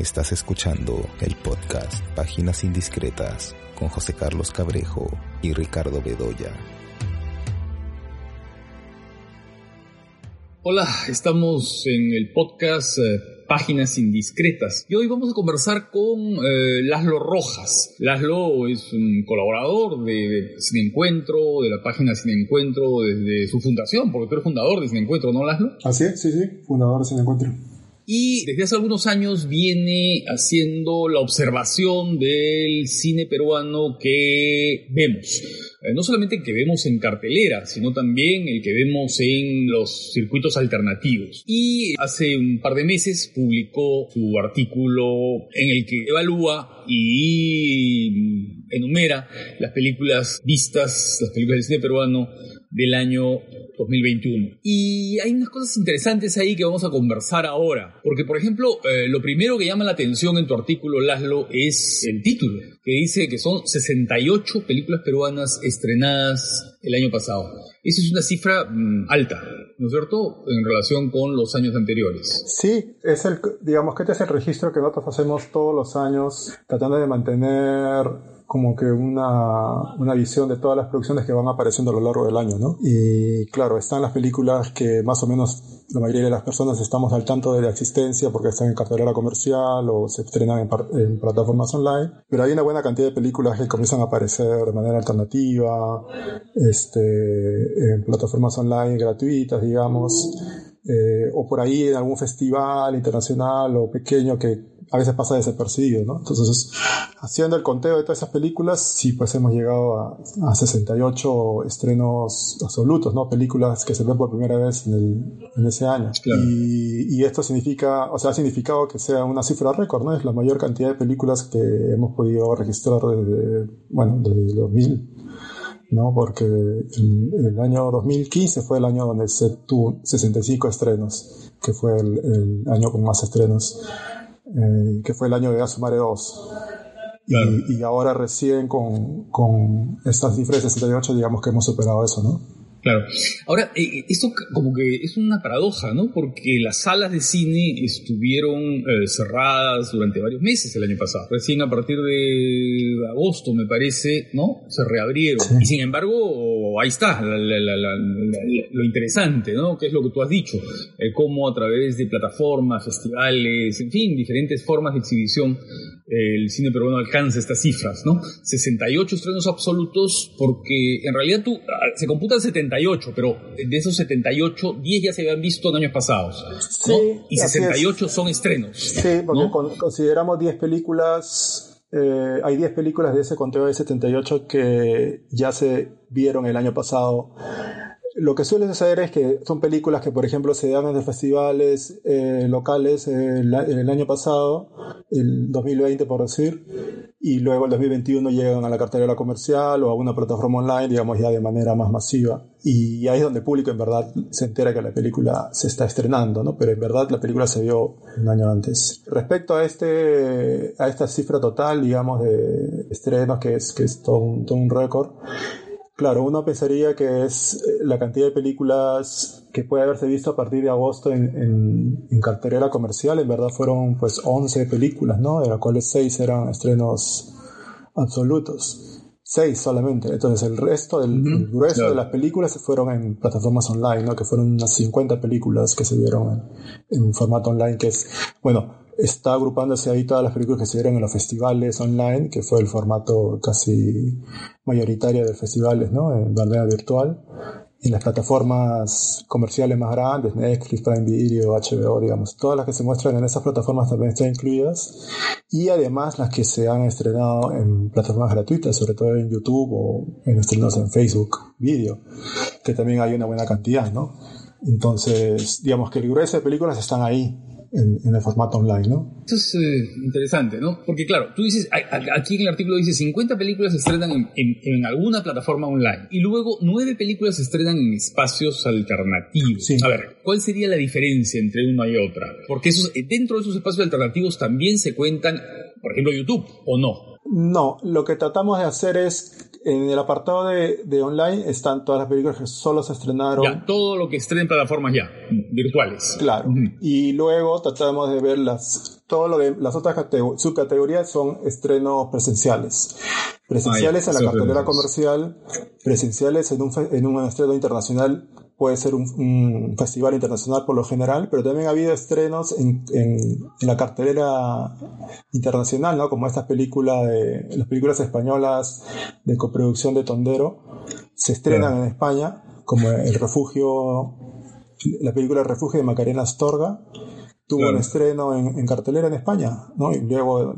Estás escuchando el podcast Páginas Indiscretas con José Carlos Cabrejo y Ricardo Bedoya. Hola, estamos en el podcast eh, Páginas Indiscretas y hoy vamos a conversar con eh, Laszlo Rojas. Laszlo es un colaborador de, de Sin Encuentro, de la página Sin Encuentro desde su fundación, porque tú eres fundador de Sin Encuentro, ¿no, Laszlo? Así es, sí, sí, fundador de Sin Encuentro y desde hace algunos años viene haciendo la observación del cine peruano que vemos. Eh, no solamente el que vemos en cartelera, sino también el que vemos en los circuitos alternativos. Y hace un par de meses publicó su artículo en el que evalúa y enumera las películas vistas, las películas del cine peruano del año 2021. Y hay unas cosas interesantes ahí que vamos a conversar ahora. Porque, por ejemplo, eh, lo primero que llama la atención en tu artículo, Laszlo, es el título, que dice que son 68 películas peruanas estrenadas el año pasado. Esa es una cifra mm, alta, ¿no es cierto?, en relación con los años anteriores. Sí, es el, digamos que este es el registro que nosotros hacemos todos los años, tratando de mantener como que una, una, visión de todas las producciones que van apareciendo a lo largo del año, ¿no? Y claro, están las películas que más o menos la mayoría de las personas estamos al tanto de la existencia porque están en cartelera comercial o se estrenan en, en, plataformas online, pero hay una buena cantidad de películas que comienzan a aparecer de manera alternativa, este, en plataformas online gratuitas, digamos, eh, o por ahí en algún festival internacional o pequeño que a veces pasa desapercibido, ¿no? Entonces, haciendo el conteo de todas esas películas, sí, pues hemos llegado a, a 68 estrenos absolutos, ¿no? Películas que se ven por primera vez en, el, en ese año. Claro. Y, y, esto significa, o sea, ha significado que sea una cifra récord, ¿no? Es la mayor cantidad de películas que hemos podido registrar desde, bueno, desde 2000. ¿no? Porque el, el, año 2015 fue el año donde se tuvo 65 estrenos, que fue el, el año con más estrenos eh, que fue el año de Asumare 2. Claro. Y, y, ahora recién con, con estas cifras de 68 digamos que hemos superado eso, ¿no? Claro. Ahora, eh, esto como que es una paradoja, ¿no? Porque las salas de cine estuvieron eh, cerradas durante varios meses el año pasado. Recién a partir de agosto, me parece, ¿no? Se reabrieron. Sí. Y sin embargo, ahí está la, la, la, lo interesante, ¿no? Que es lo que tú has dicho. Eh, cómo a través de plataformas, festivales, en fin, diferentes formas de exhibición, el cine peruano alcanza estas cifras, ¿no? 68 estrenos absolutos porque en realidad tú, se computan 78, pero de esos 78, 10 ya se habían visto en años pasados, ¿no? Sí, y 68 son estrenos. Sí, porque ¿no? consideramos 10 películas, eh, hay 10 películas de ese conteo de 78 que ya se vieron el año pasado lo que suele suceder es que son películas que, por ejemplo, se dan en festivales eh, locales eh, el, año pasado, el 2020 por decir, y luego el 2021 llegan a la cartelera comercial o a una plataforma online, digamos ya de manera más masiva. Y ahí es donde el público en verdad se entera que la película se está estrenando, ¿no? Pero en verdad la película se vio un año antes. Respecto a este, a esta cifra total, digamos, de estrenos, que es, que es todo un, todo un récord, Claro, uno pensaría que es la cantidad de películas que puede haberse visto a partir de agosto en, en, en, comercial. En verdad fueron pues 11 películas, ¿no? De las cuales 6 eran estrenos absolutos. 6 solamente. Entonces el resto, del, el grueso claro. de las películas se fueron en plataformas online, ¿no? Que fueron unas 50 películas que se vieron en, en formato online, que es, bueno, está agrupándose ahí todas las películas que se vieron en los festivales online, que fue el formato casi mayoritario de festivales, ¿no? En manera virtual. Y las plataformas comerciales más grandes, Netflix, Prime Video, HBO, digamos, todas las que se muestran en esas plataformas también están incluidas. Y además las que se han estrenado en plataformas gratuitas, sobre todo en YouTube o en estrenos en Facebook Video, que también hay una buena cantidad, ¿no? Entonces, digamos que el grueso de películas están ahí, en, en, el formato online, ¿no? Esto es eh, interesante, ¿no? Porque claro, tú dices, aquí en el artículo dice 50 películas se estrenan en, en, en, alguna plataforma online y luego 9 películas se estrenan en espacios alternativos. Sí. A ver, ¿cuál sería la diferencia entre una y otra? Porque esos, dentro de esos espacios alternativos también se cuentan, por ejemplo, YouTube, ¿o no? No, lo que tratamos de hacer es en el apartado de, de, online están todas las películas que solo se estrenaron. Ya, todo lo que estrena en plataformas ya, virtuales. Claro. Y luego tratamos de ver las, todo lo de las otras subcategorías son estrenos presenciales. Presenciales en la cartelera comercial, presenciales en un, en un estreno internacional puede ser un, festival internacional por lo general, pero también ha habido estrenos en, la cartelera internacional, ¿no? Como estas películas de las películas españolas de coproducción de Tondero se estrenan en España, como El Refugio, la película El Refugio de Macarena Astorga tuvo un estreno en, cartelera en España, ¿no? Y luego,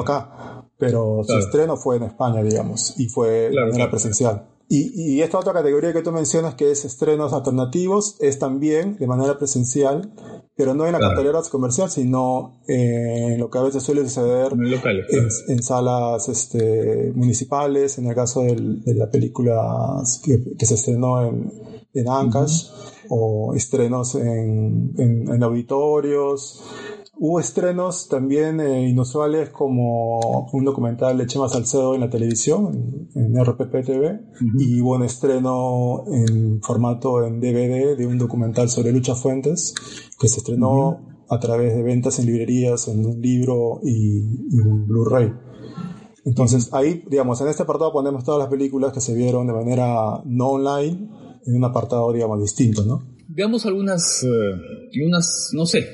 acá, pero su estreno fue en España, digamos, y fue de manera presencial. Y, esta otra categoría que tú mencionas, que es estrenos alternativos, es también de manera presencial, pero no en la cartelera comercial, sino en lo que a veces suele suceder en, salas este, municipales, en el caso de la película que, se estrenó en, en Ancash, o estrenos en, en auditorios. Hubo estrenos también eh, inusuales como un documental de Chema Salcedo en la televisión, en, RPP TV, y hubo un estreno en formato en DVD de un documental sobre Lucha Fuentes, que se estrenó a través de ventas en librerías, en un libro y, un Blu-ray. Entonces ahí, digamos, en este apartado ponemos todas las películas que se vieron de manera no online en un apartado, digamos, distinto, ¿no? Veamos algunas, eh, unas, no sé,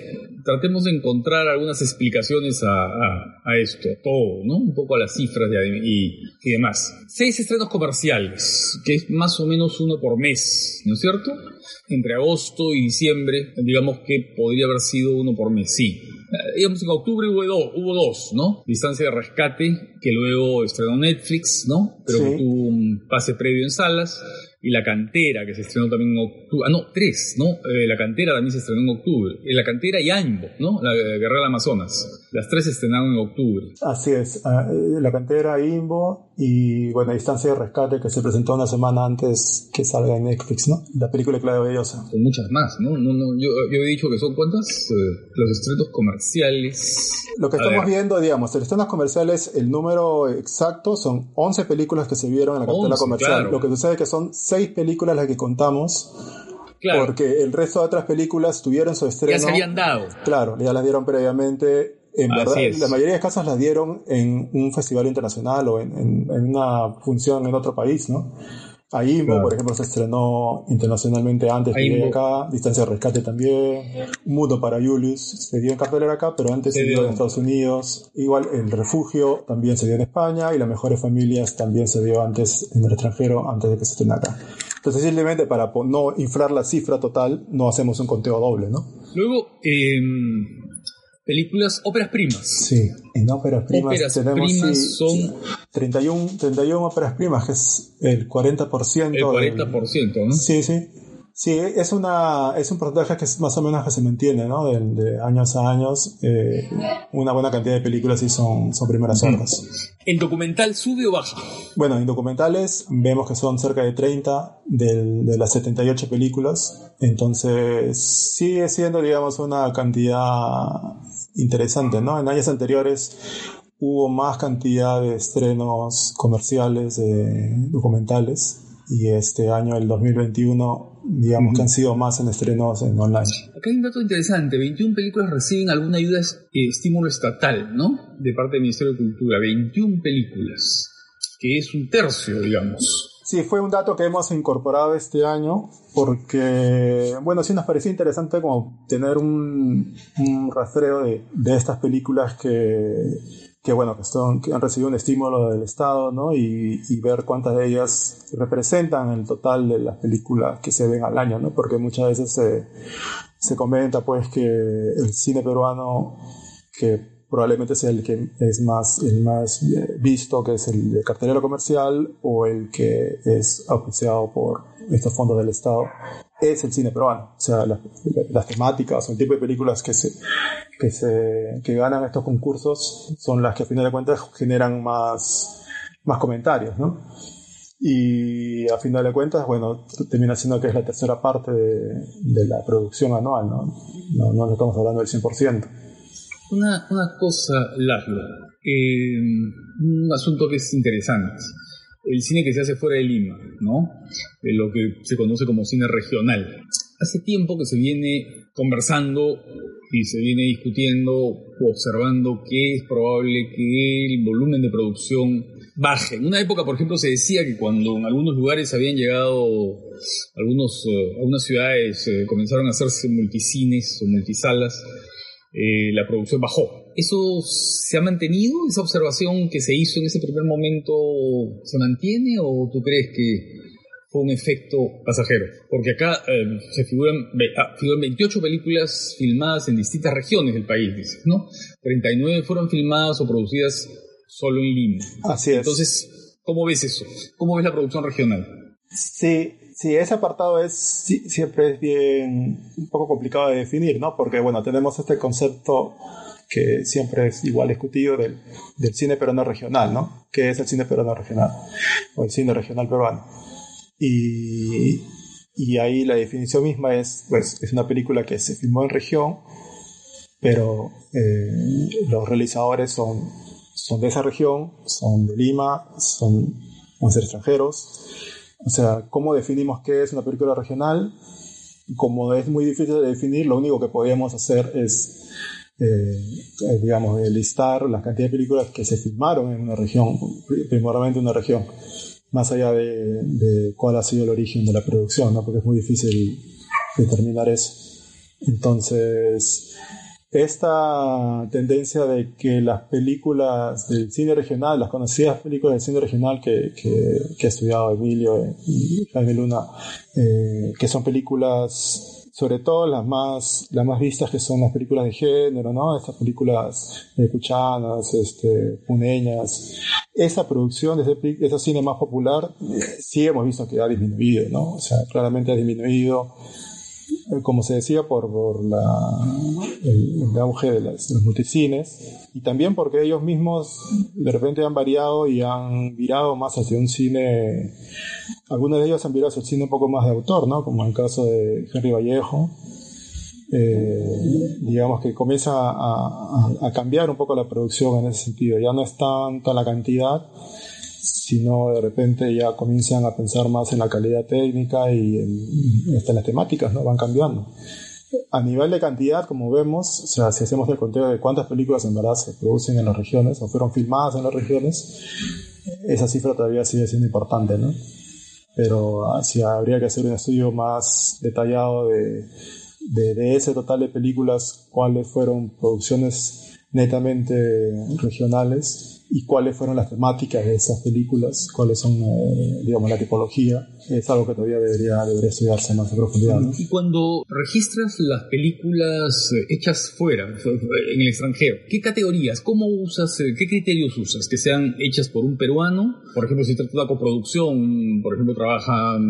tratemos de encontrar algunas explicaciones a, esto, a todo, ¿no? Un poco a las cifras y, y, demás. Seis estrenos comerciales, que es más o menos uno por mes, ¿no es cierto? Entre agosto y diciembre, digamos que podría haber sido uno por mes, sí. Eh, digamos, en octubre hubo dos, hubo dos, ¿no? Distancia de rescate, que luego estrenó Netflix, ¿no? Pero tuvo un pase previo en salas y La Cantera, que se estrenó también en octubre. Ah, no, tres, ¿no? Eh, la Cantera también se estrenó en octubre. Eh, la Cantera y Aimbo, ¿no? La Guerra del Amazonas. Las tres se estrenaron en octubre. Así es. Ah, eh, la Cantera, Imbo y, bueno, Distancia de Rescate, que se presentó una semana antes que salga en Netflix, ¿no? La película de Claudia Bellosa. Con muchas más, ¿no? no, no yo, yo, he dicho que son cuántas? los estrenos comerciales. Lo que estamos viendo, digamos, los estrenos comerciales, el número exacto son 11 películas que se vieron en la cartela comercial. Lo que sucede es que son seis películas las que contamos. Porque el resto de otras películas tuvieron su estreno. Ya se habían dado. Claro, ya las dieron previamente. En verdad, la mayoría de casos las dieron en un festival internacional o en, en, una función en otro país, ¿no? Aimbo, por ejemplo, se estrenó internacionalmente antes que acá. Distancia de Rescate también. Mudo para Julius se dio en cartelera acá, pero antes se, dio en Estados Unidos. Igual El Refugio también se dio en España y Las Mejores Familias también se dio antes en el extranjero, antes de que se estrene acá. Entonces, simplemente para no inflar la cifra total, no hacemos un conteo doble, ¿no? Luego, eh, películas, óperas primas. Sí, en óperas primas óperas tenemos primas son 31, 31 óperas primas, que es el 40%. El 40%, ¿no? Sí, sí. Sí, es, una, es un porcentaje que es más o menos que se mantiene, ¿no? De, años a años. Eh, una buena cantidad de películas sí son, son primeras obras. ¿El documental sube o baja? Bueno, en documentales vemos que son cerca de 30 de las 78 películas. Entonces sigue siendo, digamos, una cantidad interesante, ¿no? En años anteriores hubo más cantidad de estrenos comerciales, de documentales y este año, el 2021, digamos que han sido más en estrenos en online. Acá hay un dato interesante, 21 películas reciben alguna ayuda, eh, estímulo estatal, ¿no? De parte del Ministerio de Cultura, 21 películas, que es un tercio, digamos. Sí, fue un dato que hemos incorporado este año porque, bueno, sí nos pareció interesante como tener un, rastreo de, de estas películas que que bueno, que, son, que han recibido un estímulo del Estado, ¿no? Y, ver cuántas de ellas representan el total de las películas que se ven al año, ¿no? Porque muchas veces se, se comenta pues que el cine peruano, que probablemente sea el que es más, el más visto, que es el de cartelero comercial o el que es auspiciado por estos fondos del Estado, es el cine peruano. O sea, las, temáticas o el tipo de películas que se, que se que ganan estos concursos son las que a final de cuentas generan más, más comentarios, ¿no? Y a final de cuentas, bueno, termina siendo que es la tercera parte de, la producción anual, ¿no? No, no estamos hablando del 100%. Una, una cosa, Laszlo, eh, un asunto que es interesante. El cine que se hace fuera de Lima, ¿no? De lo que se conoce como cine regional. Hace tiempo que se viene conversando y se viene discutiendo, observando que es probable que el volumen de producción baje. En una época, por ejemplo, se decía que cuando en algunos lugares habían llegado algunos, eh, algunas ciudades, eh, comenzaron a hacerse multicines o multisalas, eh, la producción bajó. ¿Eso se ha mantenido? ¿Esa observación que se hizo en ese primer momento se mantiene o tú crees que fue un efecto pasajero? Porque acá se figuran, ah, figuran 28 películas filmadas en distintas regiones del país, dices, ¿no? 39 fueron filmadas o producidas solo en Lima. Así es. Entonces, ¿cómo ves eso? ¿Cómo ves la producción regional? Sí, sí, ese apartado es siempre es bien un poco complicado de definir, ¿no? Porque bueno, tenemos este concepto que siempre es igual discutido del, del cine peruano regional, ¿no? ¿Qué es el cine peruano regional? O el cine regional peruano. Y, y ahí la definición misma es, pues, es una película que se filmó en región, pero eh, los realizadores son son de esa región, son de Lima, son, van ser extranjeros. O sea, ¿cómo definimos qué es una película regional? Como es muy difícil de definir, lo único que podemos hacer es, eh, eh, digamos, listar la cantidad de películas que se filmaron en una región, primordialmente en una región, más allá de, de, cuál ha sido el origen de la producción, ¿no? porque es muy difícil determinar eso. Entonces, esta tendencia de que las películas del cine regional, las conocidas películas del cine regional que, que, que ha estudiado Emilio y Jaime Luna, eh, que son películas, sobre todo las más, las más vistas que son las películas de género, ¿no? Estas películas cuchanas, este, puneñas. Esa producción de ese, ese cine más popular, eh, sí hemos visto que ha disminuido, ¿no? O sea, claramente ha disminuido como se decía, por, por la, el, auge de, los multicines y también porque ellos mismos de repente han variado y han virado más hacia un cine, algunos de ellos han virado hacia el cine un poco más de autor, ¿no? Como en el caso de Henry Vallejo. Eh, digamos que comienza a, cambiar un poco la producción en ese sentido. Ya no es tanta la cantidad, sino de repente ya comienzan a pensar más en la calidad técnica y en, en las temáticas, ¿no? Van cambiando. A nivel de cantidad, como vemos, o sea, si hacemos el conteo de cuántas películas en verdad se producen en las regiones o fueron filmadas en las regiones, esa cifra todavía sigue siendo importante, ¿no? Pero así ah, habría que hacer un estudio más detallado de, de, de ese total de películas, cuáles fueron producciones netamente regionales y cuáles fueron las temáticas de esas películas, cuáles son, eh, digamos, la tipología, es algo que todavía debería, debería estudiarse más a profundidad. Y cuando registras las películas eh, hechas fuera, en el extranjero, ¿qué categorías, cómo usas, eh, qué criterios usas? Que sean hechas por un peruano, por ejemplo, si trata de una coproducción, por ejemplo, trabajan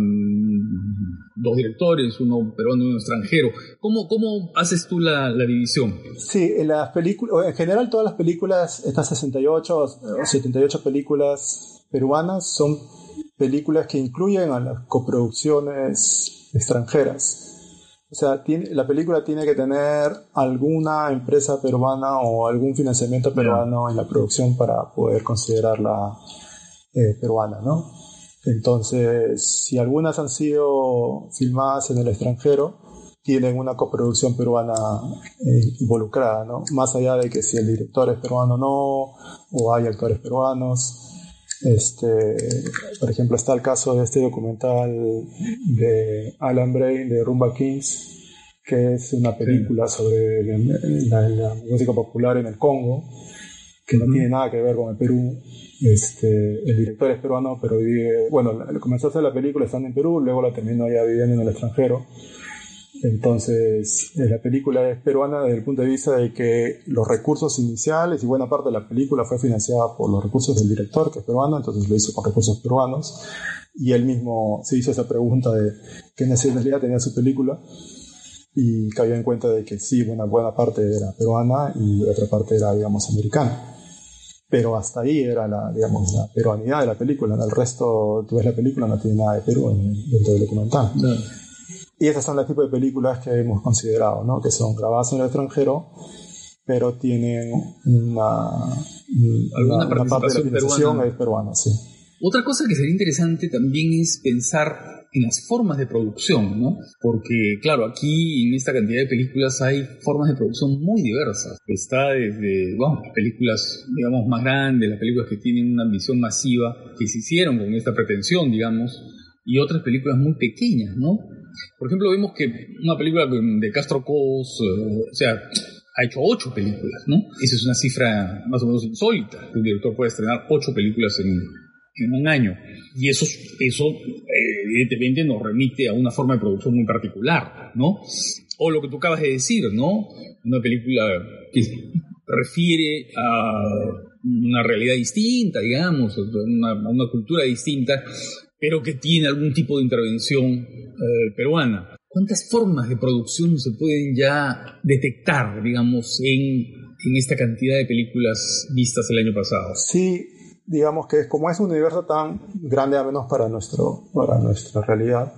dos directores, uno peruano y uno extranjero. ¿Cómo, cómo haces tú la, la división? Sí, en las películas, en general todas las películas, estas 68 o 78 películas peruanas son películas que incluyen a las coproducciones extranjeras. O sea, tiene, la película tiene que tener alguna empresa peruana o algún financiamiento peruano en la producción para poder considerarla eh, peruana, ¿no? Entonces, si algunas han sido filmadas en el extranjero, tienen una coproducción peruana eh, involucrada, ¿no? Más allá de que si el director es peruano o no, o hay actores peruanos. Este, por ejemplo, está el caso de este documental de Alan Brain de Rumba Kings, que es una película sobre la, música popular en el Congo, que no tiene nada que ver con el Perú. Este, el director es peruano, pero vive, bueno, comenzó a hacer la película estando en Perú, luego la terminó ya viviendo en el extranjero. Entonces, eh, la película es peruana desde el punto de vista de que los recursos iniciales y buena parte de la película fue financiada por los recursos del director, que es peruano, entonces lo hizo con recursos peruanos. Y él mismo se hizo esa pregunta de qué nacionalidad tenía su película y cayó en cuenta de que sí, una buena parte era peruana y otra parte era, digamos, americana. Pero hasta ahí era la, digamos, la peruanidad de la película. El resto, tú ves la película, no tiene nada de Perú dentro del documental. Y esas son las tipos de películas que hemos considerado, ¿no? que son grabadas en el extranjero, pero tienen una, ¿Alguna una, parte de la financiación es peruana, sí. Otra cosa que sería interesante también es pensar en las formas de producción, ¿no? Porque, claro, aquí en esta cantidad de películas hay formas de producción muy diversas. Está desde, bueno, películas, digamos, más grandes, las películas que tienen una ambición masiva, que se hicieron con esta pretensión, digamos, y otras películas muy pequeñas, ¿no? Por ejemplo, vemos que una película de Castro Cos, eh, o sea, ha hecho ocho películas, ¿no? Esa es una cifra más o menos insólita. Un director puede estrenar ocho películas en, en un año. Y eso, eso eh, evidentemente nos remite a una forma de producción muy particular, ¿no? O lo que tú acabas de decir, ¿no? Una película que refiere a una realidad distinta, digamos, a una, una cultura distinta, pero que tiene algún tipo de intervención eh, peruana. ¿Cuántas formas de producción se pueden ya detectar, digamos, en, en esta cantidad de películas vistas el año pasado? Sí, digamos que como es un universo tan grande, al menos para, nuestro, para nuestra realidad,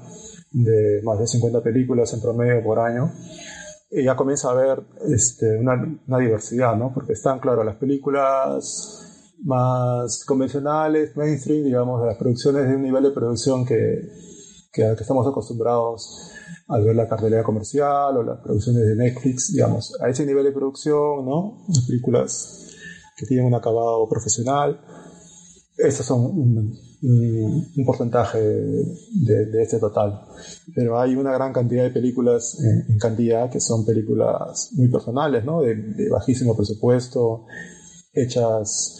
de más de 50 películas en promedio por año, ya comienza a haber este, una, una, diversidad, ¿no? Porque están, claro, las películas más convencionales, mainstream, digamos, las producciones de un nivel de producción que, que, que estamos acostumbrados al ver la cartelera comercial o las producciones de Netflix, digamos, a ese nivel de producción, ¿no? Las películas que tienen un acabado profesional estos son un, porcentaje de, este total. Pero hay una gran cantidad de películas en, cantidad que son películas muy personales, ¿no? De, bajísimo presupuesto, hechas,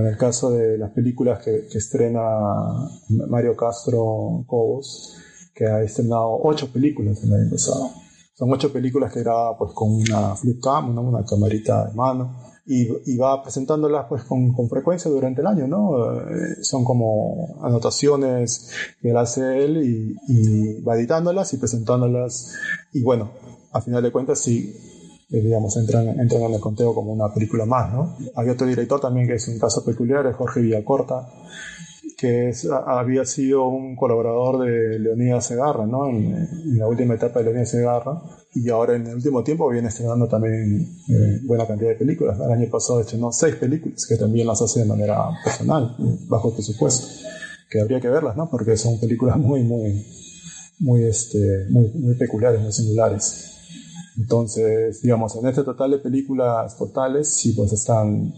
en el caso de las películas que, estrena Mario Castro Cobos, que ha estrenado ocho películas el año pasado. Son ocho películas que graba pues con una flip cam, una camarita de mano y, va presentándolas pues con, con, frecuencia durante el año, ¿no? Eh, son como anotaciones que él hace él y, y, va editándolas y presentándolas y bueno, a final de cuentas sí, digamos, entran, entran en el conteo como una película más, ¿no? Hay otro director también que es un caso peculiar, es Jorge Villacorta, que es, había sido un colaborador de Leonidas Segarra, ¿no? En, en, la última etapa de Leonidas Segarra y ahora en el último tiempo viene estrenando también eh, buena cantidad de películas. El año pasado estrenó seis películas que también las hace de manera personal, bajo presupuesto, que habría que verlas, ¿no? Porque son películas muy, muy, muy, este, muy, muy peculiares, muy singulares. Entonces, digamos, en este total de películas totales, sí, pues están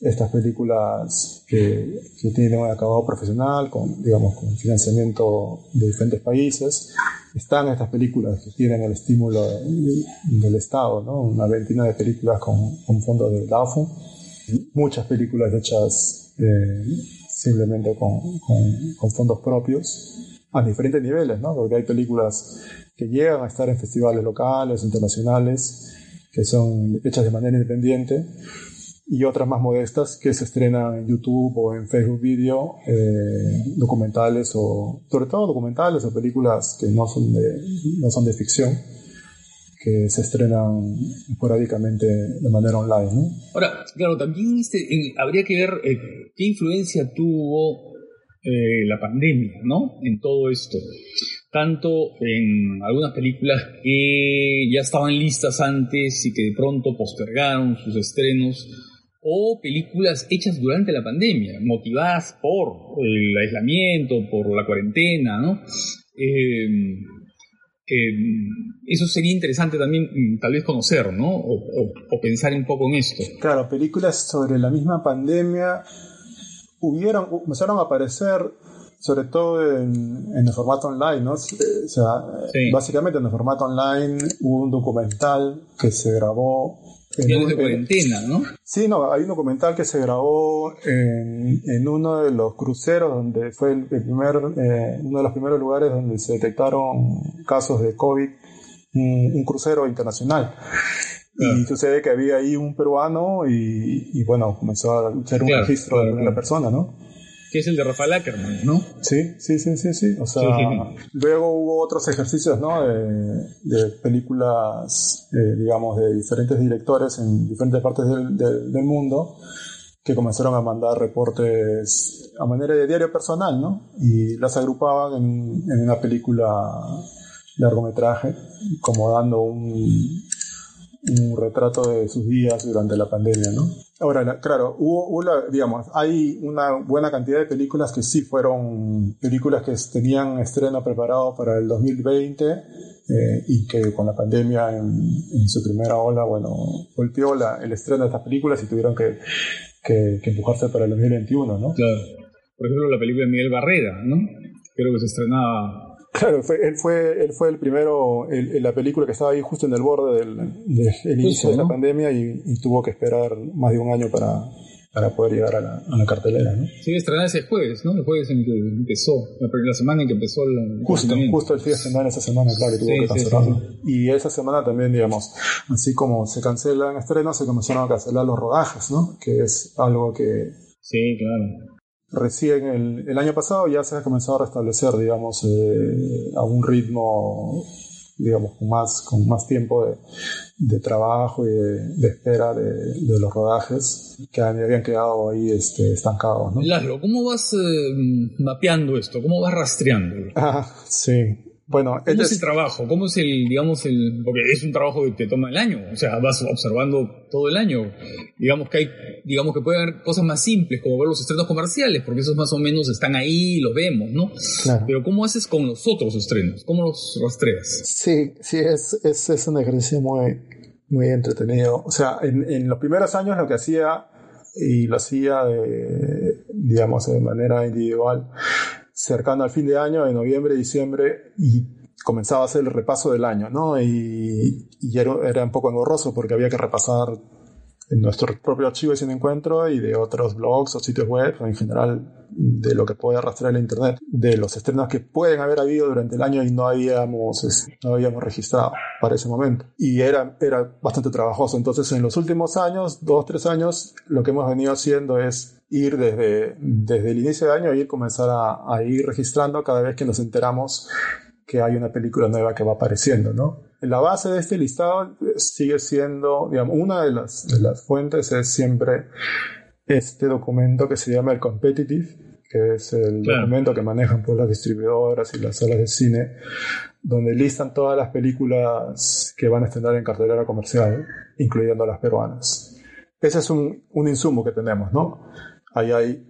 estas películas que, que tienen un acabado profesional, con, digamos, con financiamiento de diferentes países, están estas películas que tienen el estímulo del Estado, ¿no? Una veintena de películas con, con fondos de DAFO, muchas películas hechas eh, simplemente con, con, fondos propios a diferentes niveles, ¿no? Porque hay películas que llegan a estar en festivales locales, internacionales, que son hechas de manera independiente, y otras más modestas que se estrenan en YouTube o en Facebook Video, eh, documentales o, sobre todo documentales o películas que no son de, no son de ficción, que se estrenan esporádicamente de manera online. ¿no? Ahora, claro, también este, habría que ver eh, qué influencia tuvo eh, la pandemia, ¿no? En todo esto. Tanto en algunas películas que ya estaban listas antes y que de pronto postergaron sus estrenos, o películas hechas durante la pandemia, motivadas por el aislamiento, por la cuarentena, ¿no? Eh, eh, eso sería interesante también mm, tal vez conocer, ¿no? O, pensar un poco en esto. Claro, películas sobre la misma pandemia hubieron, empezaron a aparecer sobre todo en, el formato online, ¿no? O sea, básicamente en el formato online hubo un documental que se grabó en de cuarentena, ¿no? Sí, no, hay un documental que se grabó en, en uno de los cruceros donde fue el, primer, eh, uno de los primeros lugares donde se detectaron casos de COVID, un, crucero internacional. Y sucede que había ahí un peruano y, y bueno, comenzó a hacer un registro de una persona, ¿no? que es el de Rafael Ackerman, ¿no? Sí, sí, sí, sí, sí. O sea, luego hubo otros ejercicios, ¿no? De, películas, eh, digamos, de diferentes directores en diferentes partes del, del, mundo que comenzaron a mandar reportes a manera de diario personal, ¿no? Y las agrupaban en, en una película largometraje, como dando un, un retrato de sus días durante la pandemia, ¿no? Ahora, claro, hubo, digamos, hay una buena cantidad de películas que sí fueron películas que tenían estreno preparado para el 2020 eh, y que con la pandemia en, su primera ola, bueno, golpeó la, el estreno de estas películas y tuvieron que, que, que empujarse para el 2021, ¿no? Claro. Por ejemplo, la película de Miguel Barrera, ¿no? Creo que se estrenaba Claro, fue, él, fue, él fue el primero, el, la película que estaba ahí justo en el borde del, inicio de la pandemia y, tuvo que esperar más de un año para, para poder llegar a la, a la cartelera. ¿no? Sí, estrenar ese jueves, ¿no? El jueves en que empezó, la, semana en que empezó el. Justo, justo el fin de semana, esa semana, claro, y tuvo que cancelarlo. y esa semana también, digamos, así como se cancelan estrenos, se comenzaron a cancelar los rodajes, ¿no? Que es algo que. Sí, claro recién el, el, año pasado ya se ha comenzado a restablecer, digamos, eh, a un ritmo, digamos, con más, con más tiempo de, de trabajo y de, espera de, de, los rodajes que habían quedado ahí este, estancados. ¿no? ¿cómo vas eh, mapeando esto? ¿Cómo vas rastreando? Ah, sí. Bueno, ¿Cómo es el trabajo? ¿Cómo es el, digamos, el, porque es un trabajo que te toma el año, o sea, vas observando todo el año. Digamos que hay, digamos que pueden haber cosas más simples, como ver los estrenos comerciales, porque esos más o menos están ahí, los vemos, ¿no? Claro. Pero ¿cómo haces con los otros estrenos? ¿Cómo los rastreas? Sí, sí, es, es, es un ejercicio muy, muy entretenido. O sea, en, en los primeros años lo que hacía, y lo hacía de, digamos, de manera individual, cercano al fin de año, en noviembre, diciembre, y comenzaba a hacer el repaso del año, ¿no? Y, y era, era, un poco engorroso porque había que repasar en nuestro propio archivo de Cine Encuentro y de otros blogs o sitios web, en general de lo que puede arrastrar el Internet, de los estrenos que pueden haber habido durante el año y no habíamos, no habíamos registrado para ese momento. Y era, era bastante trabajoso. Entonces, en los últimos años, dos, tres años, lo que hemos venido haciendo es ir desde, desde el inicio de año, ir comenzar a, a ir registrando cada vez que nos enteramos que hay una película nueva que va apareciendo, ¿no? La base de este listado sigue siendo, digamos, una de las, de las fuentes es siempre este documento que se llama el Competitive, que es el documento que manejan por las distribuidoras y las salas de cine, donde listan todas las películas que van a estrenar en cartelera comercial, incluyendo las peruanas. Ese es un, un insumo que tenemos, ¿no? Ahí hay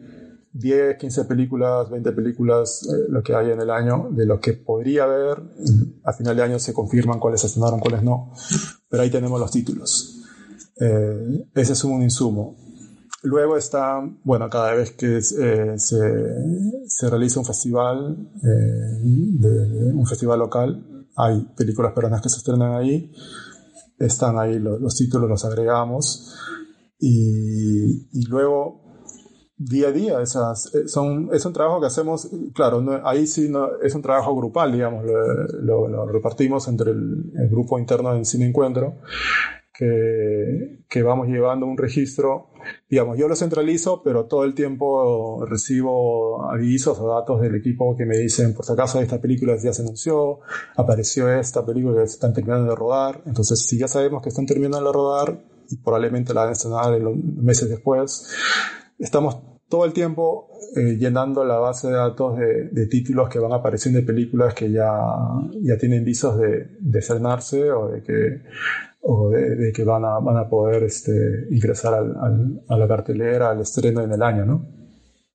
10, 15 películas, 20 películas, eh, lo que hay en el año, de lo que podría haber. A final de año se confirman cuáles estrenaron, cuáles no. Pero ahí tenemos los títulos. Eh, ese es un insumo. Luego está, bueno, cada vez que eh, se, se, realiza un festival, de, un festival local, hay películas peruanas que se estrenan ahí. Están ahí los, los títulos, los agregamos. Y, y luego día a día. Esas, eh, son, es un trabajo que hacemos, claro, ahí sí no, es un trabajo grupal, digamos, lo, lo, repartimos entre el, el, grupo interno de Cine Encuentro, que, que, vamos llevando un registro, digamos, yo lo centralizo, pero todo el tiempo recibo avisos o datos del equipo que me dicen, por si acaso esta película ya se anunció, apareció esta película que están terminando de rodar, entonces si ya sabemos que están terminando de rodar, y probablemente la van a estrenar meses después, estamos todo el tiempo eh, llenando la base de datos de, títulos que van apareciendo de películas que ya, ya tienen visos de, de o de que, o de, que van a, van a poder este, ingresar al, a la cartelera, al estreno en el año, ¿no?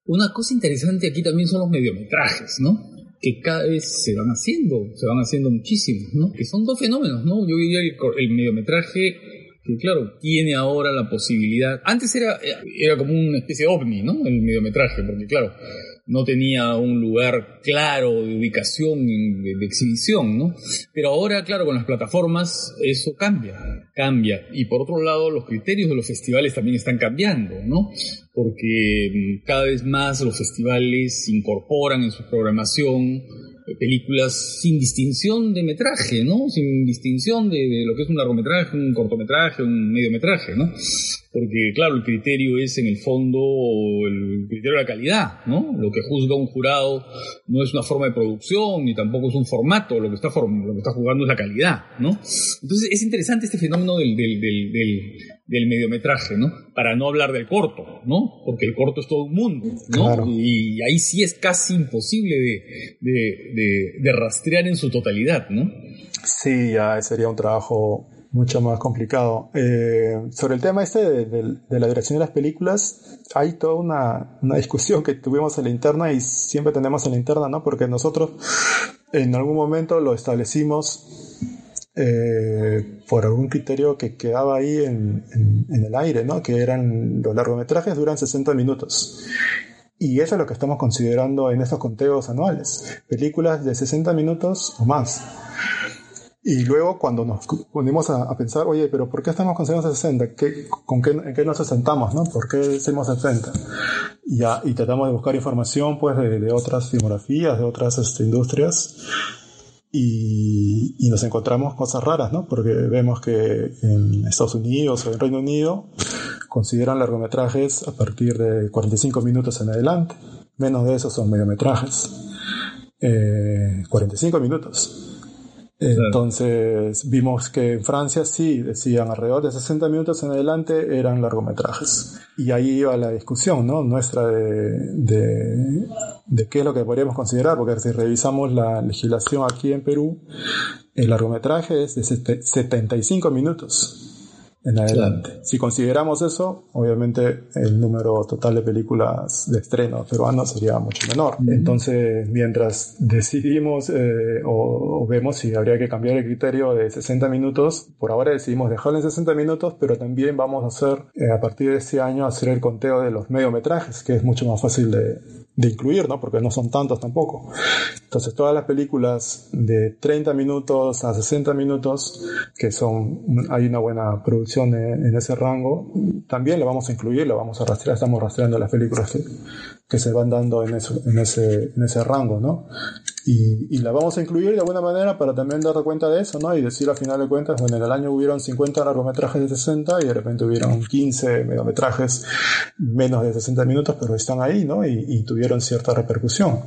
Una cosa interesante aquí también son los mediometrajes, ¿no? Que cada vez se van haciendo, se van haciendo muchísimos, ¿no? Que son dos fenómenos, ¿no? Yo diría el, el mediometraje que claro, tiene ahora la posibilidad. Antes era, era como una especie de ovni, ¿no? El mediometraje, porque claro, no tenía un lugar claro de ubicación, de, de, exhibición, ¿no? Pero ahora, claro, con las plataformas eso cambia, cambia. Y por otro lado, los criterios de los festivales también están cambiando, ¿no? Porque mm, cada vez más los festivales incorporan en su programación películas sin distinción de metraje, ¿no? Sin distinción de, de, lo que es un largometraje, un cortometraje, un mediometraje, ¿no? Porque, claro, el criterio es en el fondo el criterio de la calidad, ¿no? Lo que juzga un jurado no es una forma de producción, ni tampoco es un formato, lo que está, lo que está jugando es la calidad, ¿no? Entonces es interesante este fenómeno del, del, del, del mediometraje, ¿no? Para no hablar del corto, ¿no? Porque el corto es todo un mundo, ¿no? Y ahí sí es casi imposible de, de, de, rastrear en su totalidad, ¿no? Sí, ya sería un trabajo mucho más complicado. Eh, sobre el tema este de, la dirección de las películas, hay toda una, una, discusión que tuvimos en la interna y siempre tenemos en la interna, ¿no? Porque nosotros en algún momento lo establecimos eh, por algún criterio que quedaba ahí en, en, el aire, ¿no? Que eran los largometrajes duran 60 minutos. Y eso es lo que estamos considerando en estos conteos anuales. Películas de 60 minutos o más. Y luego cuando nos ponemos a, pensar, oye, pero ¿por qué estamos considerando 60? ¿Qué, con qué, ¿En qué nos sentamos? ¿no? ¿Por qué decimos 60? Y, y tratamos de buscar información pues de, de otras filmografías, de otras este, industrias. Y, y, nos encontramos cosas raras, ¿no? Porque vemos que en Estados Unidos o en Reino Unido consideran largometrajes a partir de 45 minutos en adelante. Menos de eso son mediometrajes. Eh, 45 minutos. Entonces vimos que en Francia sí decían alrededor de 60 minutos en adelante eran largometrajes. Y ahí iba la discusión ¿no? nuestra de, de, de qué es lo que podríamos considerar, porque si revisamos la legislación aquí en Perú, el largometraje es de 75 minutos en adelante. Si consideramos eso, obviamente el número total de películas de estreno peruano sería mucho menor. Entonces, mientras decidimos eh, o, vemos si habría que cambiar el criterio de 60 minutos, por ahora decidimos dejarlo en 60 minutos, pero también vamos a hacer, eh, a partir de este año, hacer el conteo de los mediometrajes, que es mucho más fácil de, de incluir, ¿no? Porque no son tantos tampoco. Entonces, todas las películas de 30 minutos a 60 minutos, que son, hay una buena producción en, ese rango, también lo vamos a incluir, lo vamos a rastrear, estamos rastreando las películas que, se van dando en, eso, en, ese, en ese rango, ¿no? Y, y, la vamos a incluir de alguna manera para también dar cuenta de eso, ¿no? Y decir al final de cuentas, bueno, en el año hubieron 50 largometrajes de 60 y de repente hubieron 15 mediometrajes menos de 60 minutos, pero están ahí, ¿no? Y, y, tuvieron cierta repercusión.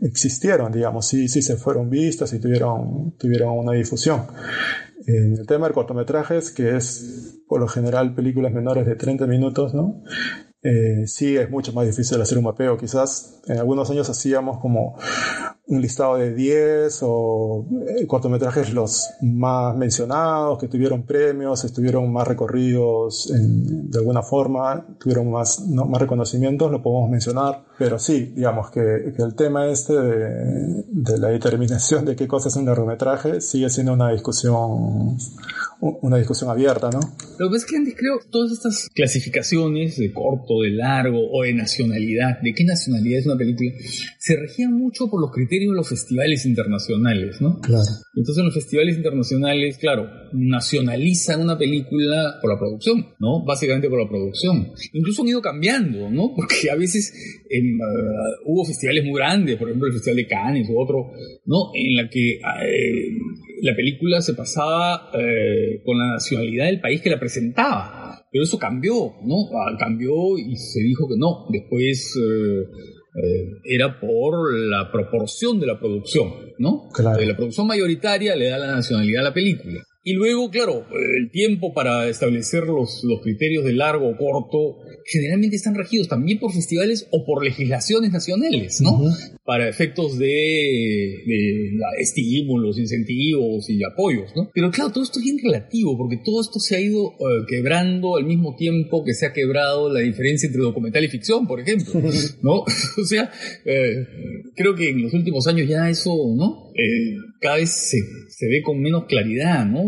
Existieron, digamos, sí, sí se fueron vistas y tuvieron, tuvieron una difusión. En el tema de cortometrajes, que es por lo general películas menores de 30 minutos, ¿no? Eh, sí es mucho más difícil hacer un mapeo. Quizás en algunos años hacíamos como un listado de 10 o eh, cortometrajes los más mencionados, que tuvieron premios, estuvieron más recorridos de alguna forma, tuvieron más, más reconocimientos, lo podemos mencionar. Pero sí, digamos que, que el tema este de, de, la determinación de qué cosa es un largometraje sigue siendo una discusión una discusión abierta, ¿no? Lo que pasa es que antes creo todas estas clasificaciones de corto, de largo o de nacionalidad, de qué nacionalidad es una película, se regían mucho por los criterios de los festivales internacionales, ¿no? Claro. Entonces los festivales internacionales, claro, nacionalizan una película por la producción, ¿no? Básicamente por la producción. Incluso han ido cambiando, ¿no? Porque a veces uh, hubo festivales muy grandes, por ejemplo el Festival de Cannes u otro, ¿no? En la que eh, la película se pasaba eh, con la nacionalidad del país que la presentaba. Pero eso cambió, ¿no? Ah, cambió y se dijo que no. Después eh, eh, era por la proporción de la producción, ¿no? Claro. la producción mayoritaria le da la nacionalidad a la película. Y luego, claro, el tiempo para establecer los, los criterios de largo o corto generalmente están regidos también por festivales o por legislaciones nacionales, ¿no? Para efectos de, de, estímulos, incentivos y apoyos, ¿no? Pero claro, todo esto es bien relativo, porque todo esto se ha ido eh, quebrando al mismo tiempo que se ha quebrado la diferencia entre documental y ficción, por ejemplo, ¿no? o sea, eh, creo que en los últimos años ya eso, ¿no? Eh, cada vez se, se, ve con menos claridad, ¿no?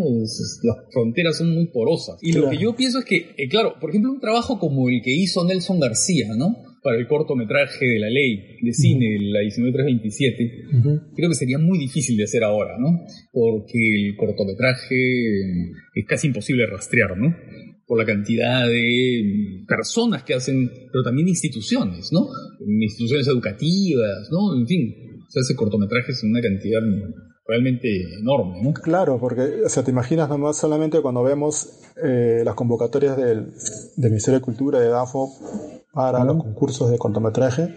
las fronteras son muy porosas. Y lo que yo pienso es que, eh, claro, por ejemplo, un trabajo como el que hizo Nelson García, ¿no? Para el cortometraje de la ley de cine, la 19327, creo que sería muy difícil de hacer ahora, ¿no? Porque el cortometraje es casi imposible rastrear, ¿no? por la cantidad de personas que hacen, pero también instituciones, ¿no? Instituciones educativas, ¿no? En fin, se hace cortometrajes en una cantidad realmente enorme, ¿no? Claro, porque, o sea, te imaginas nomás solamente cuando vemos eh, las convocatorias del, del Ministerio de Cultura de DAFO para los concursos de cortometraje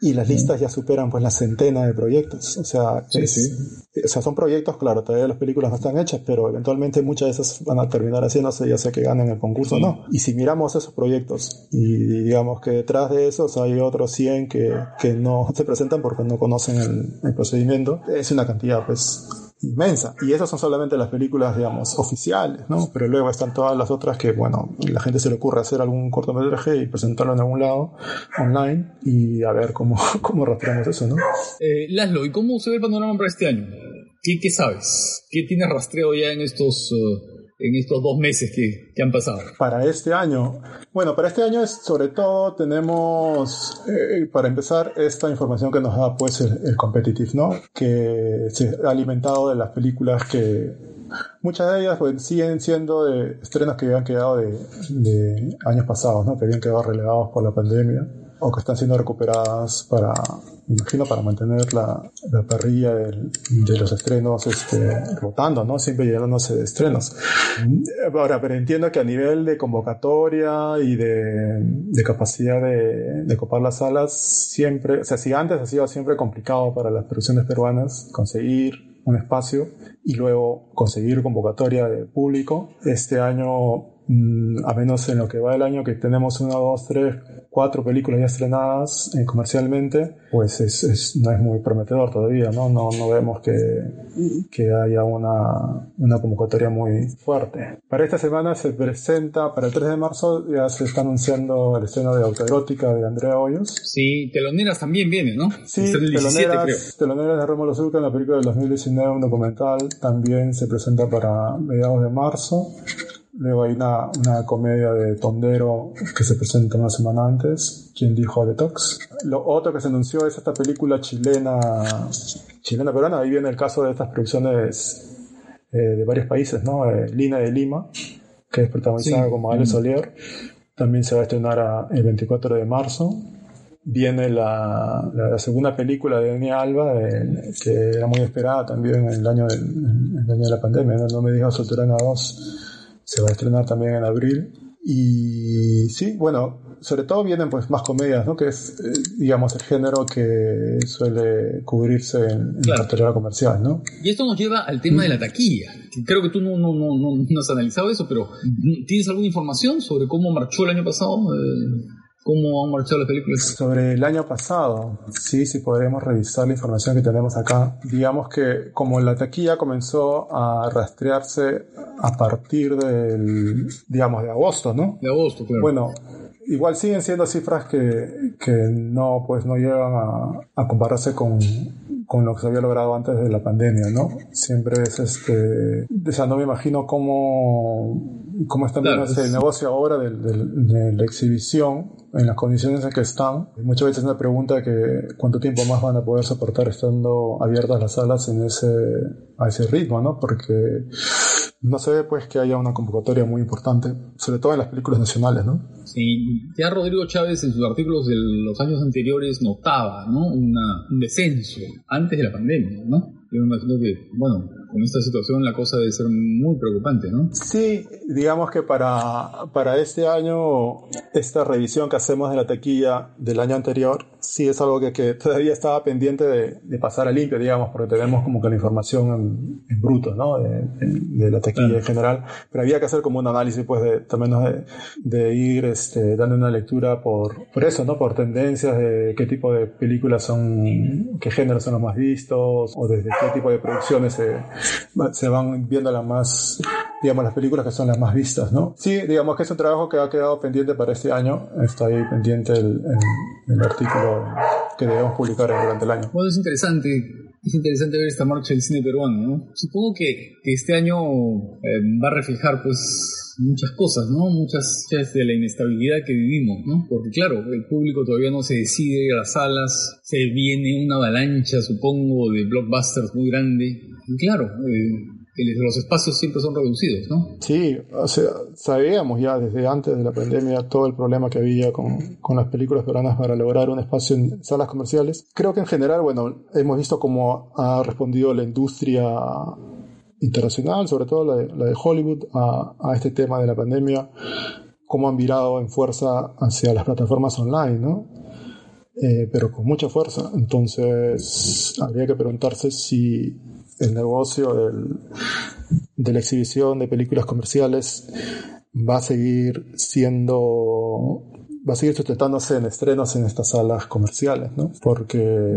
y las listas ya superan pues la centena de proyectos. O sea, o sea, son proyectos, claro, todavía las películas no están hechas, pero eventualmente muchas de esas van a terminar haciéndose, ya sea que ganen el concurso o no. Y si miramos esos proyectos y digamos que detrás de esos hay otros 100 que, que no se presentan porque no conocen el, el procedimiento, es una cantidad pues inmensa. Y esas son solamente las películas, digamos, oficiales, ¿no? Pero luego están todas las otras que, bueno, la gente se le ocurre hacer algún cortometraje y presentarlo en algún lado online y a ver cómo, cómo rastreamos eso, ¿no? Eh, Laszlo, ¿y cómo se ve el panorama para este año? ¿Qué, sabes? ¿Qué tienes rastreo ya en estos... Uh, en estos dos meses que, han pasado? Para este año, bueno, para este año es, sobre todo tenemos, eh, para empezar, esta información que nos da pues el, Competitive, ¿no? Que se ha alimentado de las películas que muchas de ellas pues, siguen siendo de estrenos que habían quedado de, de años pasados, ¿no? Que habían quedado relegados por la pandemia o que están siendo recuperadas para, me imagino, para mantener la, la parrilla de los estrenos este, rotando, ¿no? Siempre llegándose de estrenos. Ahora, pero entiendo que a nivel de convocatoria y de, capacidad de, de copar las salas, siempre, o sea, si antes ha sido siempre complicado para las producciones peruanas conseguir un espacio y luego conseguir convocatoria de público, este año Mm, a menos en lo que va del año que tenemos una, dos, tres, cuatro películas ya estrenadas eh, comercialmente, pues es, es, no es muy prometedor todavía, ¿no? No, no vemos que, que haya una, una convocatoria muy fuerte. Para esta semana se presenta, para el 3 de marzo ya se está anunciando el estreno de Autoerótica de Andrea Hoyos. Sí, Teloneras también viene, ¿no? Sí, 17, Teloneras, Teloneras de Rómulo Zucca, la película del 2019, un documental, también se presenta para mediados de marzo. Luego hay una, una, comedia de Tondero que se presenta una semana antes, quien dijo Detox. Lo otro que se anunció es esta película chilena, chilena peruana, ahí viene el caso de estas producciones eh, de varios países, ¿no? Eh, Lina de Lima, que es protagonizada sí. como Ale Solier, también se va a estrenar el 24 de marzo. Viene la, la, segunda película de Dani Alba, de, que era muy esperada también en el año, del, el año de la pandemia, No, no me digas Solterana 2 se va a estrenar también en abril. Y sí, bueno, sobre todo vienen pues más comedias, ¿no? Que es, eh, digamos, el género que suele cubrirse en, claro. la cartelera comercial, ¿no? Y esto nos lleva al tema de la taquilla. Creo que tú no, no, no, no, no has analizado eso, pero ¿tienes alguna información sobre cómo marchó el año pasado? Eh... ¿Cómo han marchado las películas? Sobre el año pasado, sí, sí podremos revisar la información que tenemos acá. Digamos que como la taquilla comenzó a rastrearse a partir del, digamos, de agosto, ¿no? De agosto, claro. Bueno, igual siguen siendo cifras que, que no, pues no llegan a, a compararse con, con lo que se había logrado antes de la pandemia, ¿no? Siempre es este, o sea, no me imagino cómo, cómo está claro, ese negocio ahora de, de, de, la exhibición en las condiciones en que están. Muchas veces una pregunta que cuánto tiempo más van a poder soportar estando abiertas las salas en ese, a ese ritmo, ¿no? Porque no se ve pues que haya una convocatoria muy importante, sobre todo en las películas nacionales, ¿no? Sí, ya Rodrigo Chávez en sus artículos de los años anteriores notaba, ¿no? Una, un descenso antes de la pandemia, ¿no? Yo me imagino que, bueno, con esta situación la cosa debe ser muy preocupante, ¿no? Sí, digamos que para, para este año, esta revisión que hacemos de la taquilla del año anterior, sí es algo que, que todavía estaba pendiente de, de, pasar a limpio, digamos, porque tenemos como que la información en, en bruto, ¿no? De, de, la taquilla claro. en general, pero había que hacer como un análisis, pues, de, también de, de ir este, dando una lectura por, por eso, ¿no? Por tendencias de qué tipo de películas son, qué géneros son los más vistos, o desde qué tipo de producciones se, se van viendo las más, digamos, las películas que son las más vistas, ¿no? Sí, digamos que es un trabajo que ha quedado pendiente para este año, está ahí pendiente el, el, artículo que debemos publicar durante el año. Bueno, es interesante es interesante ver esta marcha del cine peruano, ¿no? Supongo que, que este año eh, va a reflejar, pues, muchas cosas, ¿no? Muchas de la inestabilidad que vivimos, ¿no? Porque, claro, el público todavía no se decide a las salas, se viene una avalancha, supongo, de blockbusters muy grande. Y claro, eh, los espacios siempre son reducidos, ¿no? Sí, o sea, sabíamos ya desde antes de la pandemia todo el problema que había con, con, las películas peruanas para lograr un espacio en salas comerciales. Creo que en general, bueno, hemos visto cómo ha respondido la industria internacional, sobre todo la de, la de Hollywood, a, a, este tema de la pandemia, cómo han virado en fuerza hacia las plataformas online, ¿no? Eh, pero con mucha fuerza. Entonces, habría que preguntarse si el negocio del, de la exhibición de películas comerciales va a seguir siendo va a seguir sustentándose en estrenos en estas salas comerciales, ¿no? Porque,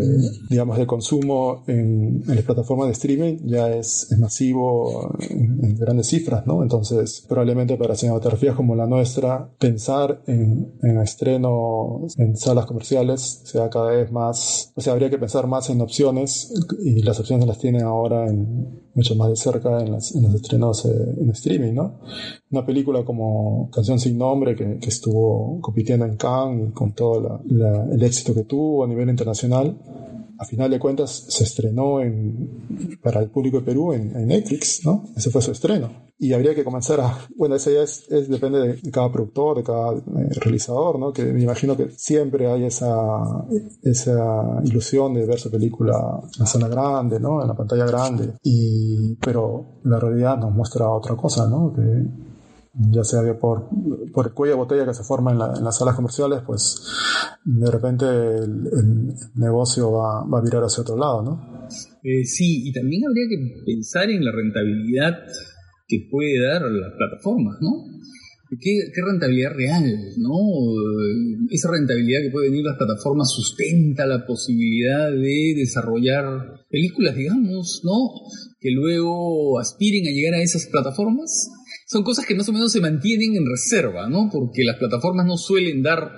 digamos, el consumo en, las plataformas de streaming ya es, masivo en, grandes cifras, ¿no? Entonces, probablemente para cinematografías como la nuestra, pensar en, en estrenos en salas comerciales sea cada vez más, o sea, habría que pensar más en opciones y las opciones las tienen ahora en, mucho más de cerca en, los estrenos eh, en streaming, ¿no? Una película como Canción sin nombre que, estuvo compitiendo en Cannes con todo el éxito que tuvo a nivel internacional, a final de cuentas se estrenó en, para el público de Perú en, en Netflix, ¿no? Ese fue su estreno y habría que comenzar a, bueno, eso ya es, depende de cada productor, de cada eh, realizador, ¿no? Que me imagino que siempre hay esa, esa ilusión de ver su película en la sala grande, ¿no? En la pantalla grande. Y, pero la realidad nos muestra otra cosa, ¿no? Que ya sea que por, por el cuello de botella que se forma en, las salas comerciales, pues de repente el, negocio va, va, a virar hacia otro lado, ¿no? Eh, sí, y también habría que pensar en la rentabilidad que puede dar las plataformas, ¿no? ¿Qué, rentabilidad real, ¿no? Esa rentabilidad que puede venir las plataformas sustenta la posibilidad de desarrollar películas, digamos, ¿no? Que luego aspiren a llegar a esas plataformas. Son cosas que más o menos se mantienen en reserva, ¿no? Porque las plataformas no suelen dar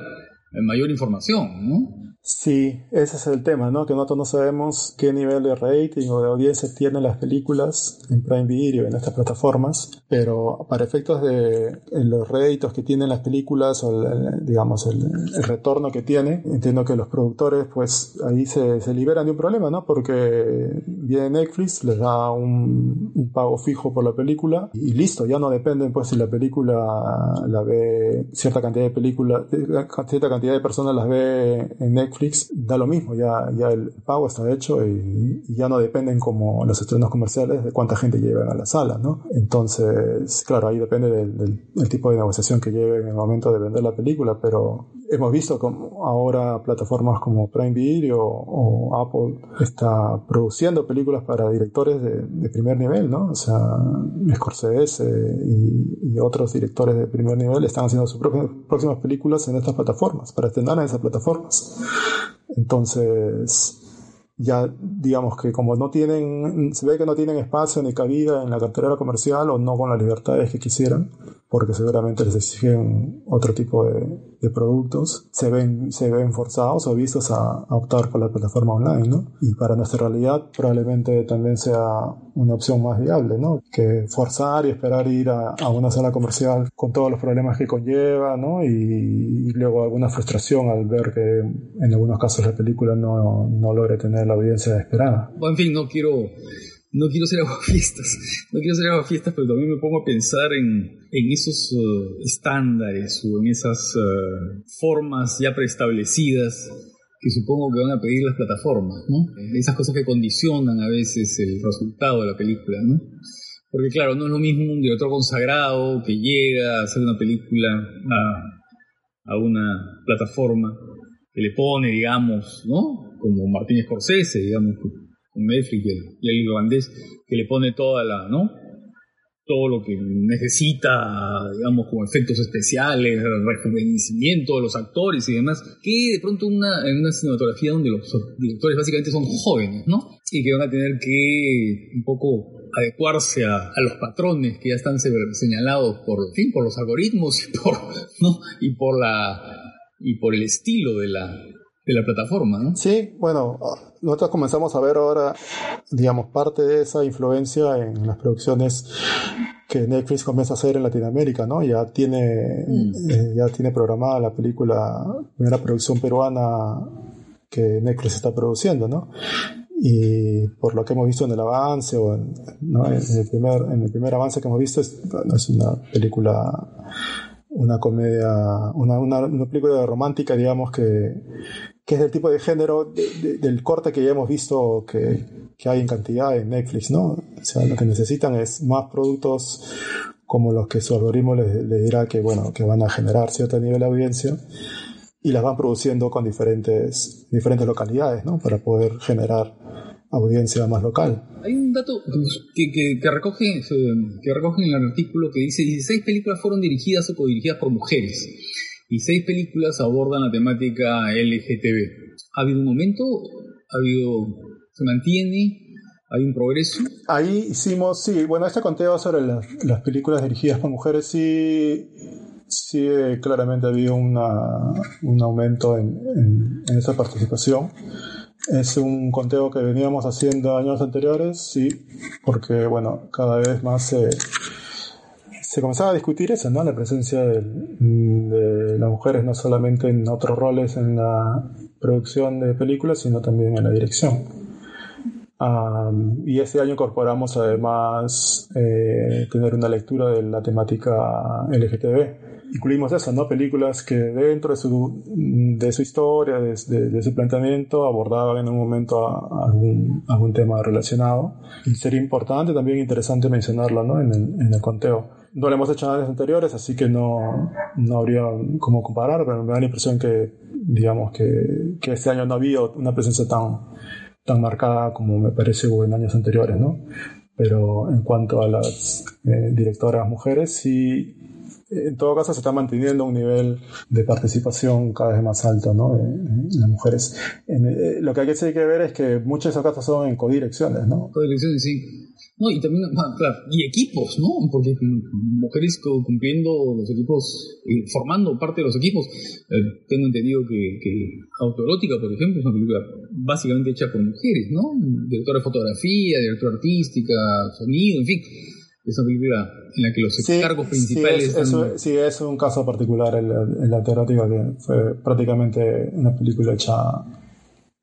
mayor información, ¿no? Sí, ese es el tema, ¿no? Que nosotros no sabemos qué nivel de rating o de audiencia tienen las películas en Prime Video, en estas plataformas, pero para efectos de los réditos que tienen las películas o, el, digamos, el, retorno que tiene, entiendo que los productores, pues ahí se, se, liberan de un problema, ¿no? Porque viene Netflix, les da un, un, pago fijo por la película y listo, ya no dependen, pues, si la película la ve cierta cantidad de películas, cierta cantidad de personas las ve en Netflix da lo mismo, ya, ya el pago está hecho y, ya no dependen como los estrenos comerciales de cuánta gente lleven a la sala, ¿no? Entonces, claro, ahí depende del, tipo de negociación que lleven en el momento de vender la película, pero hemos visto como ahora plataformas como Prime Video o, Apple está produciendo películas para directores de, primer nivel, ¿no? O sea, Scorsese y, y otros directores de primer nivel están haciendo sus próximas películas en estas plataformas, para estrenar en esas plataformas. Entonces, ya digamos que como no tienen, se ve que no tienen espacio ni cabida en la cartera comercial o no con las libertades que quisieran, porque seguramente les exigen otro tipo de, productos, se ven, se ven forzados o vistos a, optar por la plataforma online, ¿no? Y para nuestra realidad probablemente también sea una opción más viable, ¿no? Que forzar y esperar ir a, una sala comercial con todos los problemas que conlleva, ¿no? Y, luego alguna frustración al ver que en algunos casos la película no, no logre tener la audiencia esperada. Bueno, en fin, no quiero no quiero ser fiestas, no quiero ser fiestas, pero también me pongo a pensar en, esos uh, estándares o en esas uh, formas ya preestablecidas que supongo que van a pedir las plataformas, ¿no? Esas cosas que condicionan a veces el resultado de la película, ¿no? Porque claro, no es lo mismo un director consagrado que llega a hacer una película a, a una plataforma que le pone, digamos, ¿no? Como Martínez Scorsese, digamos, con Netflix el, irlandés, que le pone toda la, ¿no? Todo lo que necesita, digamos, como efectos especiales, rejuvenecimiento de los actores y demás, que de pronto una, en una cinematografía donde los directores básicamente son jóvenes, ¿no? Y que van a tener que un poco adecuarse a, los patrones que ya están señalados por, fin, por los algoritmos y por, ¿no? y por la y por el estilo de la, de la plataforma, ¿no? Sí, bueno, nosotros comenzamos a ver ahora, digamos, parte de esa influencia en las producciones que Netflix comienza a hacer en Latinoamérica, ¿no? Ya tiene, mm. eh, ya tiene programada la película, primera producción peruana que Netflix está produciendo, ¿no? Y por lo que hemos visto en el avance o en, el, primer, en el primer avance que hemos visto, es, es una película una comedia, una, una, película romántica, digamos, que, que es del tipo de género del corte que ya hemos visto que, que, hay en cantidad en Netflix, ¿no? O sea, lo que necesitan es más productos como los que su algoritmo les, les dirá que, bueno, que van a generar cierto nivel de audiencia y las van produciendo con diferentes, diferentes localidades, ¿no? Para poder generar audiencia más local. Hay un dato que, que, recoge, que recoge en el artículo que dice 16 películas fueron dirigidas o codirigidas por mujeres. Y seis películas abordan la temática LGTB. ¿Ha habido un momento? ¿Ha habido... ¿Se mantiene? ¿Hay un progreso? Ahí hicimos, sí, bueno, este conteo sobre las, películas dirigidas por mujeres sí, sí claramente ha habido una, un aumento en, en, esa participación. Es un conteo que veníamos haciendo años anteriores, sí, porque, bueno, cada vez más se, se comenzaba a discutir eso, ¿no? La presencia de, de las mujeres no solamente en otros roles en la producción de películas, sino también en la dirección y este año incorporamos además eh, tener una lectura de la temática LGTB. Incluimos eso, ¿no? Películas que dentro de su, de su historia, de, de, su planteamiento, abordaban en un momento algún, algún tema relacionado. Y sería importante, también interesante mencionarlo, ¿no? En el, en el conteo. No lo hemos hecho en años anteriores, así que no, no habría cómo comparar, pero me da la impresión que, digamos, que, que este año no había una presencia tan, tan marcada como me parece hubo en años anteriores, ¿no? Pero en cuanto a las eh, directoras mujeres, sí, en todo caso se está manteniendo un nivel de participación cada vez más alto, ¿no? En, las mujeres. Eh, lo que hay que ver es que muchos de esos casos son en codirecciones, ¿no? Codirecciones, sí. No, y también, claro, y equipos, ¿no? Porque mujeres cumpliendo los equipos, eh, formando parte de los equipos. Eh, tengo entendido que, que Autoerótica, por ejemplo, es una película básicamente hecha por mujeres, ¿no? Directora de fotografía, directora artística, sonido, en fin. Es una película en la que los cargos principales. Sí es, es un caso particular el, el Autoerótica, que fue prácticamente una película hecha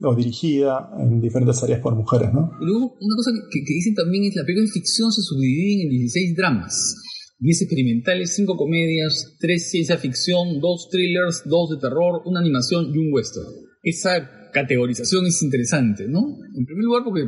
o dirigida en diferentes áreas por mujeres, ¿no? Y luego, una cosa que, dicen también es la película de ficción se subdivide en 16 dramas, 10 experimentales, 5 comedias, 3 ciencia ficción, 2 thrillers, 2 de terror, una animación y un western. Esa categorización es interesante, ¿no? En primer lugar porque,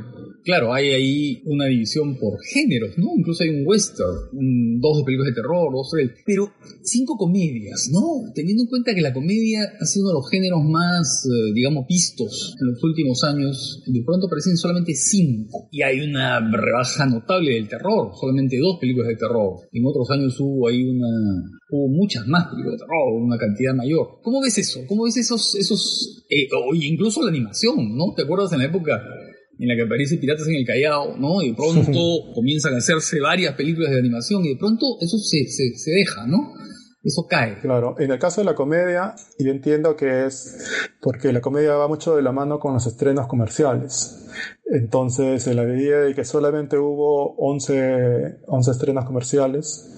claro, hay ahí una división por géneros, ¿no? Incluso hay un western, dos películas de terror, dos tres, pero cinco comedias, ¿no? Teniendo en cuenta que la comedia ha sido uno de los géneros más, eh, digamos, vistos en los últimos años, de pronto aparecen solamente cinco y hay una rebaja notable del terror, solamente dos películas de terror. En otros años hubo ahí una, hubo muchas más películas de terror, una cantidad mayor. ¿Cómo ves eso? ¿Cómo ves esos, esos, eh, incluso la animación, ¿no? ¿Te acuerdas en la época en la que aparece Piratas en el Callao, ¿no? Y de pronto comienzan a hacerse varias películas de animación y de pronto eso se, se, deja, ¿no? Eso cae. Claro, en el caso de la comedia, yo entiendo que es porque la comedia va mucho de la mano con los estrenos comerciales. Entonces, en la medida de que solamente hubo 11, 11 estrenos comerciales,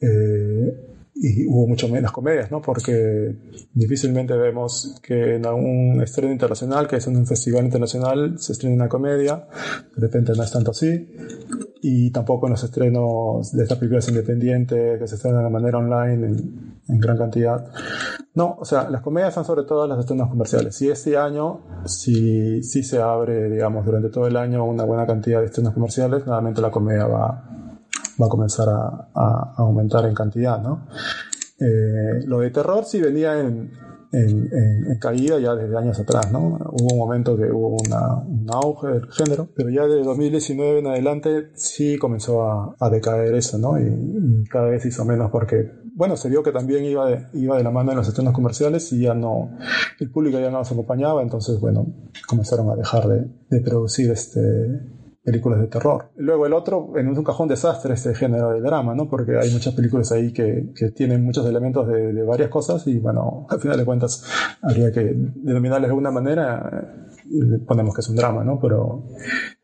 eh, y hubo mucho menos comedias, ¿no? Porque difícilmente vemos que en un estreno internacional, que es en un festival internacional, se estrena una comedia, de repente no es tanto así, y tampoco en los estrenos de estas películas independientes que se estrenan de manera online en, en, gran cantidad. No, o sea, las comedias son sobre todo las estrenos comerciales, y este año sí, sí se abre, digamos, durante todo el año una buena cantidad de estrenos comerciales, nuevamente la comedia va va a comenzar a, aumentar en cantidad, ¿no? Eh, lo de terror sí venía en, caída ya desde años atrás, ¿no? Hubo un momento que hubo un auge del género, pero ya de 2019 en adelante sí comenzó a, decaer eso, ¿no? Y, cada vez hizo menos porque, bueno, se vio que también iba de, iba de la mano en los estrenos comerciales y ya no, el público ya no los acompañaba, entonces, bueno, comenzaron a dejar de, de producir este, películas de terror. Luego el otro, en un cajón desastre, este género de drama, ¿no? Porque hay muchas películas ahí que, que tienen muchos elementos de, varias cosas y bueno, al final de cuentas habría que denominarles de alguna manera ponemos que es un drama, ¿no? Pero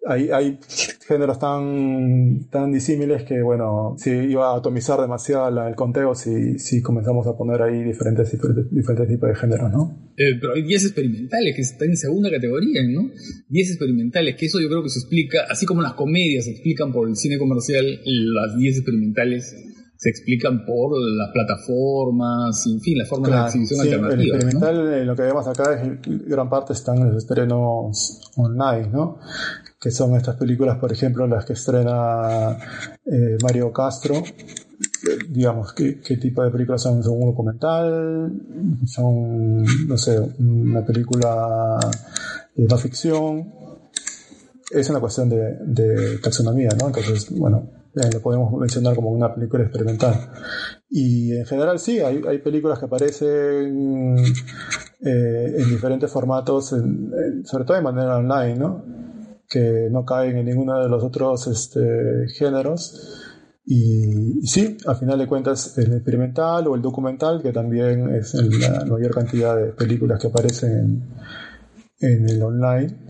hay, hay géneros tan, tan disímiles que, bueno, si iba a atomizar demasiado el conteo si, si comenzamos a poner ahí diferentes, diferentes, tipos de géneros, ¿no? Eh, pero hay 10 experimentales que están en segunda categoría, ¿no? 10 experimentales, que eso yo creo que se explica, así como las comedias se explican por el cine comercial, las 10 experimentales se explican por las plataformas, en fin, las formas de exhibición sí, alternativas. El experimental, eh, lo que vemos acá es gran parte están en los estrenos online, ¿no? Que son estas películas, por ejemplo, las que estrena eh, Mario Castro. Digamos, ¿qué, ¿qué, tipo de películas son? ¿Son un documental? ¿Son, no sé, una película de no ficción? Es una cuestión de, de taxonomía, ¿no? Entonces, bueno, eh, lo podemos mencionar como una película experimental. Y en general sí, hay, hay películas que aparecen eh, en diferentes formatos, sobre todo de manera online, ¿no? que no caen en ninguno de los otros este, géneros. Y, sí, al final de cuentas, el experimental o el documental, que también es la mayor cantidad de películas que aparecen en, el online,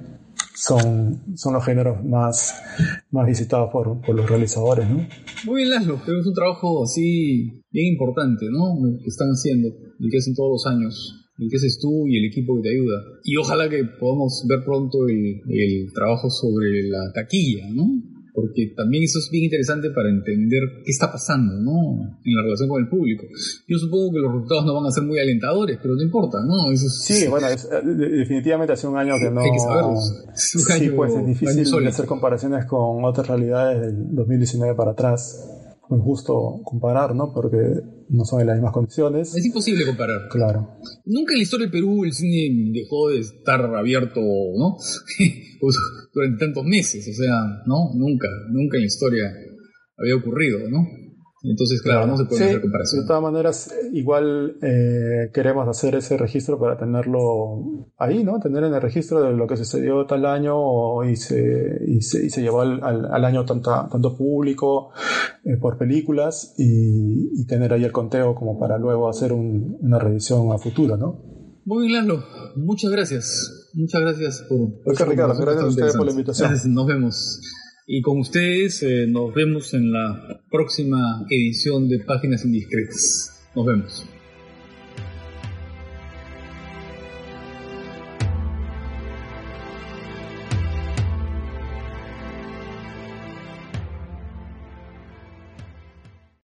son, son los géneros más, más visitados por, por los realizadores, ¿no? Muy bien, Laszlo, creo que es un trabajo así bien importante, ¿no? Que están haciendo y que hacen todos los años el que haces tú y el equipo que te ayuda. Y ojalá que podamos ver pronto el, el trabajo sobre la taquilla, ¿no? Porque también eso es bien interesante para entender qué está pasando, ¿no? En la relación con el público. Yo supongo que los resultados no van a ser muy alentadores, pero no importa, ¿no? sí, bueno, es, eh, definitivamente hace un año que no... Hay que saberlos. sí, pues es difícil hacer comparaciones con otras realidades del 2019 para atrás es justo comparar, ¿no? Porque no son en las mismas condiciones. Es imposible comparar. Claro. Nunca en la historia del Perú el cine dejó de estar abierto, ¿no? Pues, durante tantos meses, o sea, ¿no? Nunca, nunca en la historia había ocurrido, ¿no? Entonces, claro, no se puede hacer comparación. De todas maneras, igual eh, queremos hacer ese registro para tenerlo ahí, ¿no? Tener en el registro de lo que sucedió tal año y se, y se, y se llevó al, al, año tanta, tanto público eh, por películas y, y, tener ahí el conteo como para luego hacer un, una revisión a futuro, ¿no? Muy bien, Lalo. Muchas gracias. Muchas gracias por... por Ricardo, gracias a ustedes por la invitación. Gracias, nos vemos. Y con ustedes eh, nos vemos en la próxima edición de Páginas Indiscretas. Nos vemos.